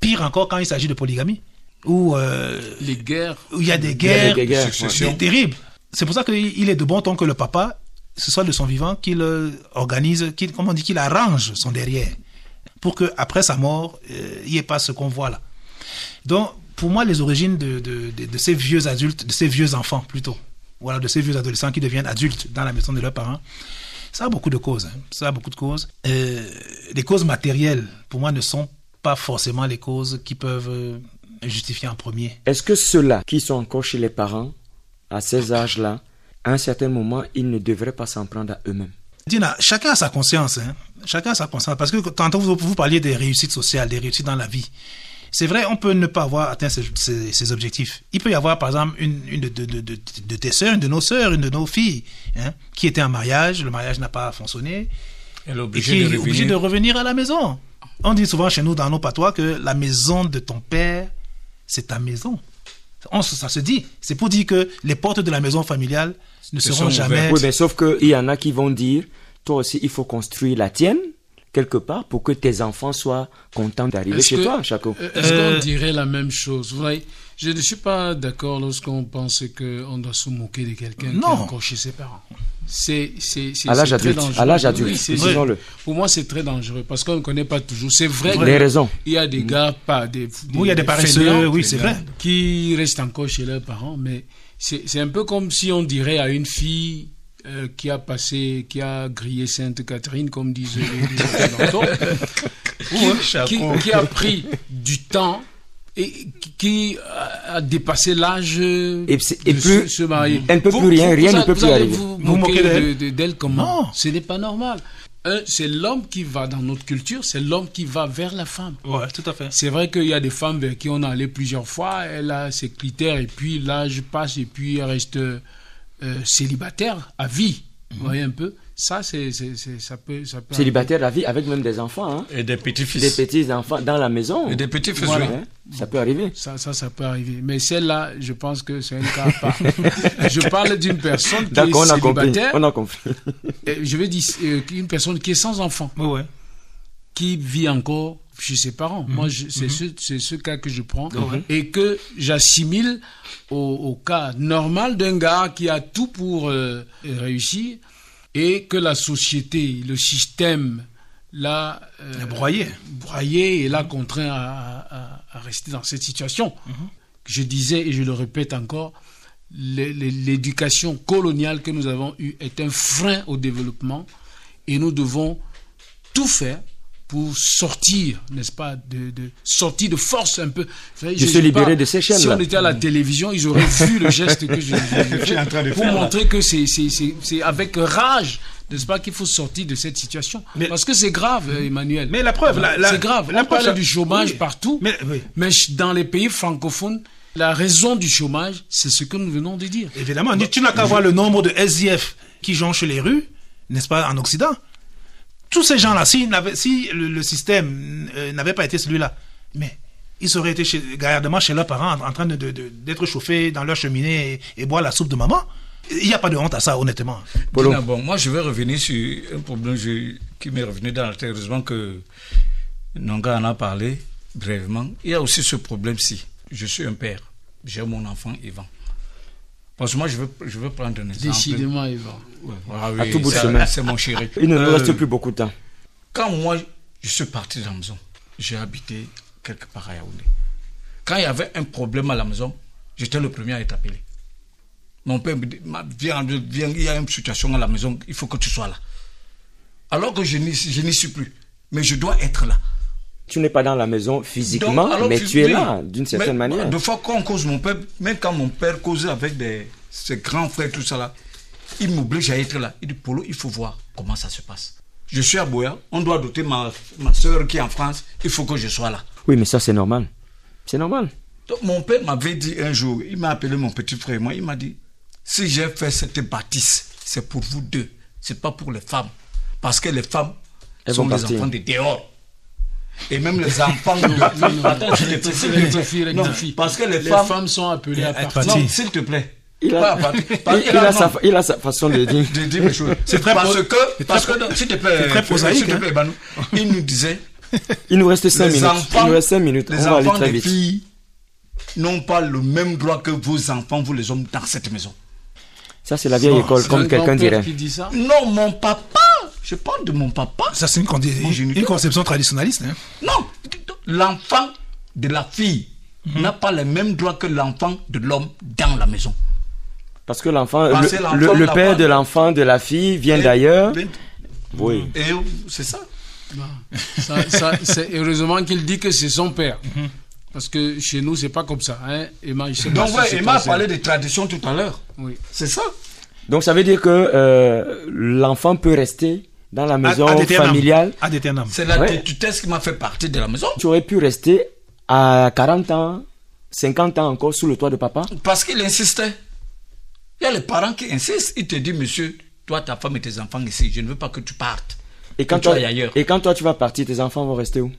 Pire encore quand il s'agit de polygamie, où euh, Les guerres. où il y a des guerres, des guerres, succession. c'est terrible. C'est pour ça qu'il est de bon ton que le papa, ce soit de son vivant, qu'il euh, organise, qu'il, comment on dit, qu'il arrange son derrière, pour que après sa mort, euh, il n'y ait pas ce qu'on voit là. Donc, pour moi, les origines de, de, de, de ces vieux adultes, de ces vieux enfants plutôt, voilà, de ces vieux adolescents qui deviennent adultes dans la maison de leurs parents, ça a beaucoup de causes. hein. Ça a beaucoup de causes. Euh, les causes matérielles, pour moi, ne sont pas forcément les causes qui peuvent euh, justifier en premier. Est-ce que ceux-là qui sont encore chez les parents, à ces âges-là, à un certain moment, ils ne devraient pas s'en prendre à eux-mêmes? Dina, chacun a sa conscience. Hein. Chacun a sa conscience. Parce que tantôt, vous, vous parliez des réussites sociales, des réussites dans la vie. C'est vrai, on peut ne pas avoir atteint ces objectifs. Il peut y avoir, par exemple, une, une de, de- de- de- de tes sœurs, une de nos sœurs, une de nos filles, hein, qui était en mariage, le mariage n'a pas fonctionné, Elle est et obligée qui de est obligée de revenir à la maison. On dit souvent chez nous, dans nos patois, que la maison de ton père, c'est ta maison. On, ça se dit. C'est pour dire que les portes de la maison familiale ne Se seront jamais... Oui, mais sauf qu'il y en a qui vont dire, toi aussi, il faut construire la tienne, quelque part, pour que tes enfants soient contents d'arriver chez que- toi, Chaco. Euh, Est-ce Euh, qu'on dirait la même chose? Vous voyez, Je ne suis pas d'accord lorsqu'on pense qu'on doit se moquer de quelqu'un qui est Non. encore chez ses parents. C'est c'est- c'est- À l'âge c'est très adulte, dangereux. à l'âge adulte. Pour moi, c'est très dangereux parce qu'on ne connaît pas toujours. C'est vrai Les raisons. Il y a des gars, pas des. Oui, il y a des paresseux, oui, c'est vrai. Qui restent encore chez leurs parents, mais c'est c'est un peu comme si on dirait à une fille. Euh, qui a passé, qui a grillé Sainte Catherine, comme disent les, qui, qui- qui a pris du temps et qui- a, dépassé l'âge de plus- se, marier. elle ne peut plus rien, rien ne peut plus arriver. Vous, Vous moquez de- d'elle comment Non. Ce n'est pas normal. C'est l'homme qui va dans notre culture, c'est l'homme qui va vers la femme. Ouais, tout à fait. C'est vrai qu'il y a des femmes vers qui on est allé plusieurs fois, elle a ses critères, et puis l'âge passe, et puis elle reste euh, célibataire à vie. Vous voyez un peu Ça, c'est, ça peut. Ça peut Célibataire à vie, avec même des enfants, hein. Et des des petits-fils. petits enfants dans la maison. Et des petits-fils, Voilà. oui. Hein, Ça peut arriver. Ça, ça, ça peut arriver. Mais celle-là, je pense que c'est un cas à part. je parle d'une personne qui est D'accord, on a compris. célibataire. On a compris. Je vais dire euh, une personne qui est sans enfant, Ouais, ouais. Qui vit encore chez ses parents. Moi, je- c'est ce, c'est ce cas que je prends et que j'assimile au, au cas normal d'un gars qui a tout pour euh, réussir et que la société, le système l'a euh, Broyé. broyé et l'a contraint à, à- à rester dans cette situation. Je disais et je le répète encore, l'é- l'é- l'éducation coloniale que nous avons eue est un frein au développement et nous devons tout faire pour sortir, n'est-ce pas, de, de sortir de force un peu. Savez, De je se libérer pas, de ces Si chaînes-là. on était à la télévision, ils auraient vu le geste que je, je- je fais pour montrer que c'est- c'est c'est- c'est avec rage, n'est-ce pas, qu'il faut sortir de cette situation. Mais- Parce que c'est grave, euh, Emmanuel. Mais la preuve, la- la- c'est grave. la on parle du chômage oui. partout. Mais, oui. Mais ch- dans les pays francophones, la raison du chômage, c'est ce que nous venons de dire. Évidemment, tu n'as qu'à voir le nombre de SDF qui jonchent les rues, n'est-ce pas, en Occident. Tous ces gens-là, si, le, le système euh, n'avait pas été celui-là, mais ils auraient été chez, gaillardement chez leurs parents en, en train de- de- de- d'être chauffés dans leur cheminée et, et boire la soupe de maman. Il n'y a pas de honte à ça, honnêtement. Dina, bon, moi, je vais revenir sur un problème je- qui m'est revenu dans la tête. Heureusement que Nonga en a parlé brièvement. Il y a aussi ce problème-ci. Je suis un père. J'ai mon enfant Yvan. Parce que moi, je veux, je veux prendre un exemple. Décidément, Yvan. Ouais, ah oui, À tout bout de chemin. C'est mon chéri. Il ne nous Euh, reste plus beaucoup de temps. Quand moi, je suis parti de la maison, j'ai habité quelque part à Yaoundé. Quand il y avait un problème à la maison, J'étais le premier à être appelé. Mon père me dit, viens, viens, il y a une situation à la maison, il faut que tu sois là. Alors que je n'y suis plus. Mais je dois être là. Tu n'es pas dans la maison physiquement, Donc, mais tu- tu es oui. là, d'une certaine Mais, manière. De fois qu'on cause mon père, même quand mon père causait avec des, ses grands frères, tout ça là, il m'oblige à être là. Il dit, Polo, il faut voir comment ça se passe. Je suis à Boya, on doit doter ma, ma soeur qui est en France, il faut que je sois là. Oui, mais ça, c'est normal. C'est normal. Donc, mon père m'avait dit un jour, il m'a appelé mon petit frère, moi, il m'a dit, si j'ai fait cette bâtisse, c'est pour vous deux, c'est pas pour les femmes. Parce que les femmes Elles sont les partir. enfants de dehors. Et même les enfants non, Attends, s'il te plaît, parce que les, Les femmes... femmes sont appelées à à partir. partir. Non, s'il te plaît. Il a, Pas il, il sa, il a sa façon de dire. de dire les choses. C'est très parce que, parce que, s'il te plaît, très prosaïque, te hein. plaît, Banou, il nous disait, Il nous reste 5 les minutes. enfants, il nous reste 5 minutes. les On va aller enfants très des vite. filles n'ont pas le même droit que vos enfants, vous les hommes, dans cette maison. Ça, c'est la vieille école, comme un quelqu'un dirait. qui dit ça. Non, mon papa, je parle de mon papa. Ça, c'est une, conception traditionnaliste. hein. Non, l'enfant de la fille Mhm. n'a pas les mêmes droits que l'enfant de l'homme dans la maison. Parce que l'enfant, Parce le, que l'enfant, le- le la père de l'enfant de la fille vient d'ailleurs. Oui. Et c'est ça. Bon, ça- ça, c'est heureusement qu'il dit que c'est son père. Parce que chez nous, c'est pas comme ça. Hein? Emma, je sais pas Donc, ouais, Emma a parlé des traditions tout à l'heure. c'est- Oui. C'est ça. Donc, ça veut dire que euh, l'enfant peut rester dans la maison familiale. C'est la Ouais. qui m'a fait partie de la maison. Tu aurais pu rester à 40 ans, 50 ans encore sous le toit de papa. Parce qu'il insistait. Il y a les parents qui insistent. Ils te disent, monsieur, toi, ta femme et tes enfants ici, je ne veux pas que tu partes. Et quand, toi, ailles ailleurs. et quand toi tu vas partir, tes enfants vont rester où?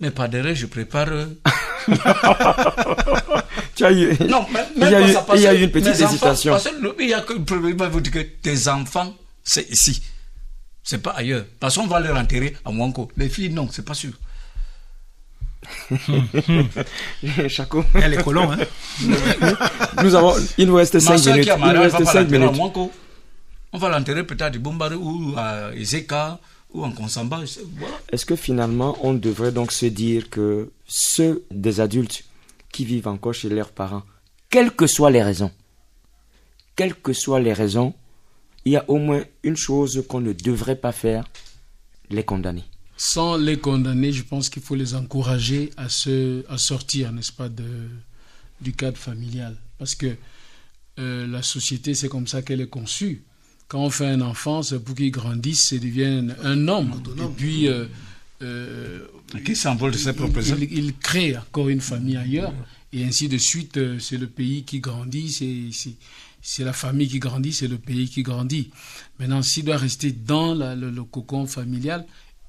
Mais pas derrière, je prépare. euh, Tu as eu. Non, mais, il y a eu, il y a eu une petite mes enfants- hésitation. parce que le- il y a que le problème, il va vous dire que tes enfants, c'est ici. C'est pas ailleurs. Parce qu'on va les enterrer à Mwanko. Les filles, non, c'est pas sûr. Chaco. A les colons. Hein. Nous avons, il nous reste Ma 5 soeur minutes. Il nous elle reste pas 5 l'enterrer à minutes. Mwanko. On va l'enterrer peut-être à Bombari ou à Ezeka ou en Voilà. Est-ce que finalement, on devrait donc se dire que ceux des adultes qui vivent encore chez leurs parents, quelles que soient les raisons, quelles que soient les raisons, il y a au moins une chose qu'on ne devrait pas faire, les condamner. Sans les condamner, je pense qu'il faut les encourager à, se, à sortir, n'est-ce pas, de, du cadre familial. Parce que euh, la société, c'est comme ça qu'elle est conçue. Quand on fait un enfant, c'est pour qu'il grandisse et devienne un homme. Et puis, euh, euh, Qui s'envole de ses propres il, il- il crée encore une famille ailleurs. Et ainsi de suite, c'est le pays qui grandit, c'est- c'est la famille qui grandit, c'est le pays qui grandit. Maintenant, s'il doit rester dans le, cocon familial,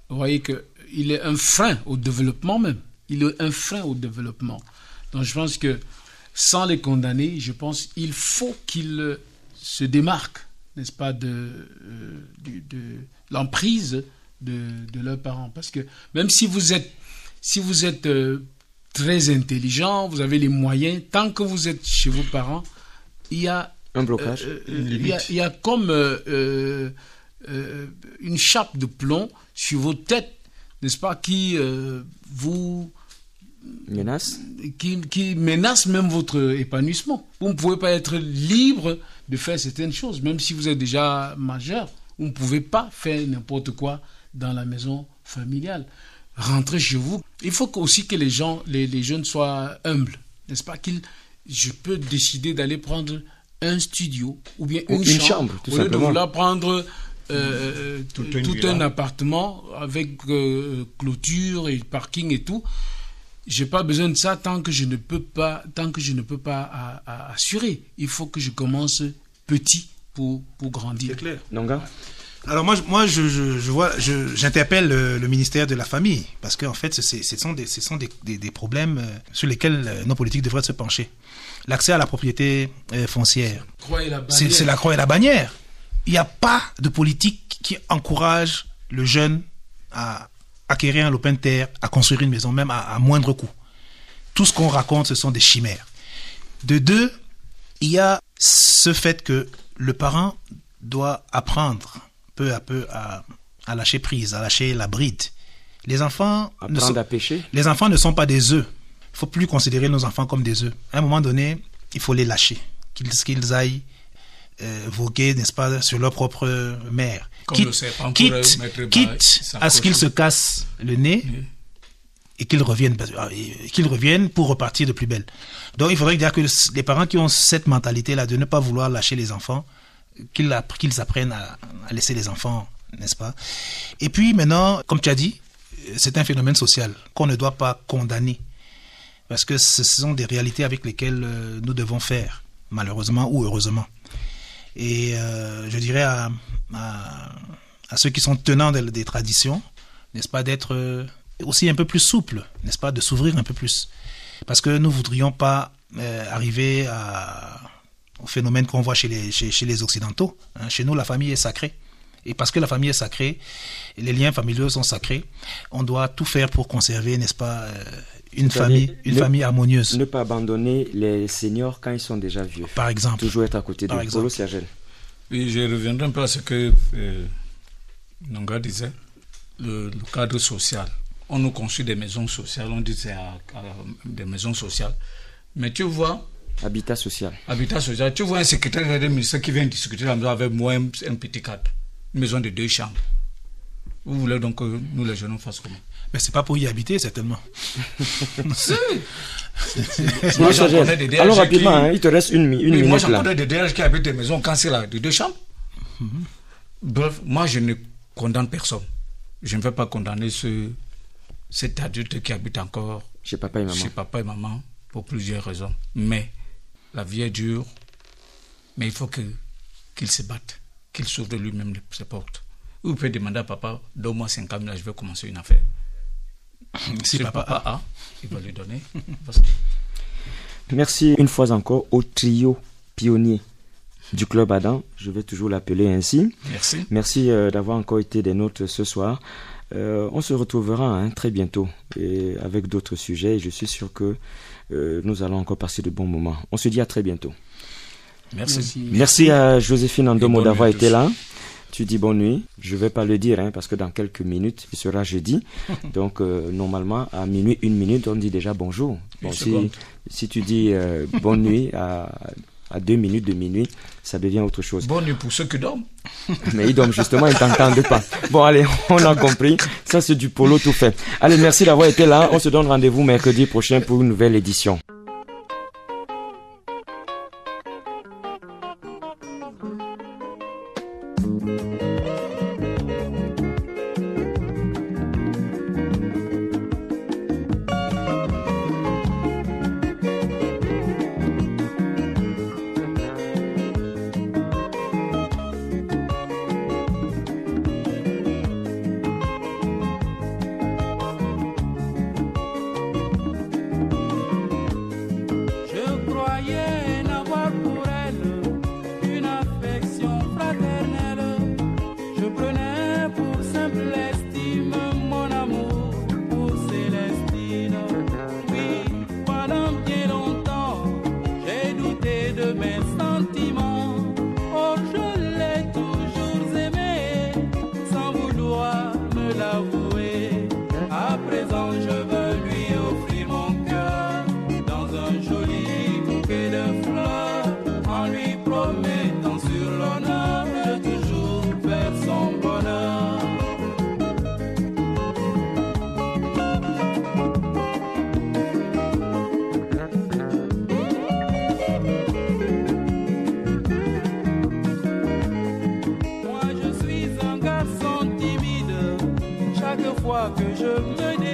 vous voyez qu'il est un frein au développement même. Il est un frein au développement. Donc je pense que sans les condamner, je pense qu'il faut qu'ils euh, se démarquent, n'est-ce pas, de, euh, l'emprise de, leurs parents. Parce que même si vous êtes, si vous êtes euh, très intelligent, vous avez les moyens, tant que vous êtes chez vos parents, il y a Un blocage. euh, euh, il, y a, il y a comme euh, une chape de plomb sur vos têtes, n'est-ce pas, qui vous Menace qui, qui menace même votre épanouissement. Vous ne pouvez pas être libre de faire certaines choses, même si vous êtes déjà majeur. Vous ne pouvez pas faire n'importe quoi dans la maison familiale. Rentrez chez vous. Il faut aussi que les gens, les, les jeunes soient humbles, n'est-ce pas qu'ils, Je peux décider d'aller prendre un studio ou bien une, une chambre, chambre, tout au lieu de vouloir prendre euh, tout, une tout un appartement avec euh, clôture et parking et tout. J'ai pas besoin de ça tant que je ne peux pas tant que je ne peux pas à- à assurer. Il faut que je commence petit pour pour grandir. C'est clair. Nonga Alors moi, moi je, je, je vois, je- j'interpelle le, le ministère de la Famille parce qu'en fait, ce, c'est- ce sont, des, ce sont des, des, des problèmes euh, sur lesquels euh, nos politiques devraient se pencher. L'accès à la propriété euh, foncière, c'est la croix et la bannière. Il n'y a pas de politique qui encourage le jeune à acquérir un lopin de terre, à construire une maison, même à, à moindre coût. Tout ce qu'on raconte, ce sont des chimères. De deux, il y a ce fait que le parent doit apprendre peu à peu à, à lâcher prise, à lâcher la bride. Les enfants, ne sont, à pêcher les enfants ne sont pas des œufs. Il faut plus considérer nos enfants comme des œufs. À un moment donné, il faut les lâcher, qu'ils qu'ils aillent euh, voguer, n'est-ce pas, sur leur propre mère. Comme quitte le serpent quitte- à ce qu'ils se cassent le nez Oui. et qu'ils reviennent, et qu'ils reviennent pour repartir de plus belle. Donc il faudrait dire que les parents qui ont cette mentalité-là de ne pas vouloir lâcher les enfants, qu'ils app- qu'ils apprennent à, à laisser les enfants, n'est-ce pas? Et puis maintenant, comme tu as dit, c'est un phénomène social qu'on ne doit pas condamner parce que ce sont des réalités avec lesquelles euh, nous devons faire, malheureusement ou heureusement. Et euh, je dirais à, ceux qui sont tenants des, traditions, n'est-ce pas, d'être euh, aussi un peu plus souples, n'est-ce pas, de s'ouvrir un peu plus. Parce que nous ne voudrions pas arriver au phénomène qu'on voit chez les, chez, les Occidentaux. hein. Chez nous, la famille est sacrée. Et parce que la famille est sacrée, les liens familiaux sont sacrés, on doit tout faire pour conserver, n'est-ce pas, euh, une famille, une ne- famille harmonieuse, Ne pas abandonner les seniors quand ils sont déjà vieux. par exemple. Toujours être à côté de. Polo Sergel. Oui, je reviendrai un peu à ce que euh, Nonga disait, le, le cadre social. On nous construit des maisons sociales, on dit c'est à- à- des maisons sociales. Mais tu vois, Habitat social. habitat social, tu vois un secrétaire de ministère qui vient discuter la maison avec moi, un, un petit cadre, une maison de deux chambres. Vous voulez donc que nous les jeunes on fasse comment? Mais c'est pas pour y habiter, certainement. Moi, Oui, j'en connais des DRG Alors rapidement, qui- hein, il te reste une, une Oui, moi, minute j'en là. connais des DRH qui habitent des maisons quand c'est là, de deux chambres. Bref, moi, je ne condamne personne. Je ne vais pas condamner ce, cet adulte qui habite encore Chez papa et maman. chez papa et maman pour plusieurs raisons. Mais la vie est dure, mais il faut que qu'il se batte, qu'il s'ouvre lui-même les- ses portes. Ou il peut demander à papa, donne-moi 50 000, je vais commencer une affaire. Si papa papa a, il va lui donner. Parce que- Merci une fois encore au trio pionnier du Club Adam. Je vais toujours l'appeler ainsi. Merci. Merci euh, d'avoir encore été des nôtres ce soir. Euh, on se retrouvera hein, très bientôt et avec d'autres sujets. Et je suis sûr que euh, nous allons encore passer de bons moments. On se dit à très bientôt. Merci. Merci à Joséphine Andomo d'avoir été là. Tu dis bonne nuit. Je vais pas le dire hein, parce que dans quelques minutes, il sera jeudi. Donc euh, normalement à minuit une minute, on dit déjà bonjour. Bon, si, tu dis euh, bonne nuit à, à deux minutes de minuit, ça devient autre chose. Bonne nuit pour ceux qui dorment. Mais ils dorment justement, ils t'entendent pas. Bon allez, on a compris. Ça c'est du polo tout fait. Allez, merci d'avoir été là. On se donne rendez-vous mercredi prochain pour une nouvelle édition. Que je me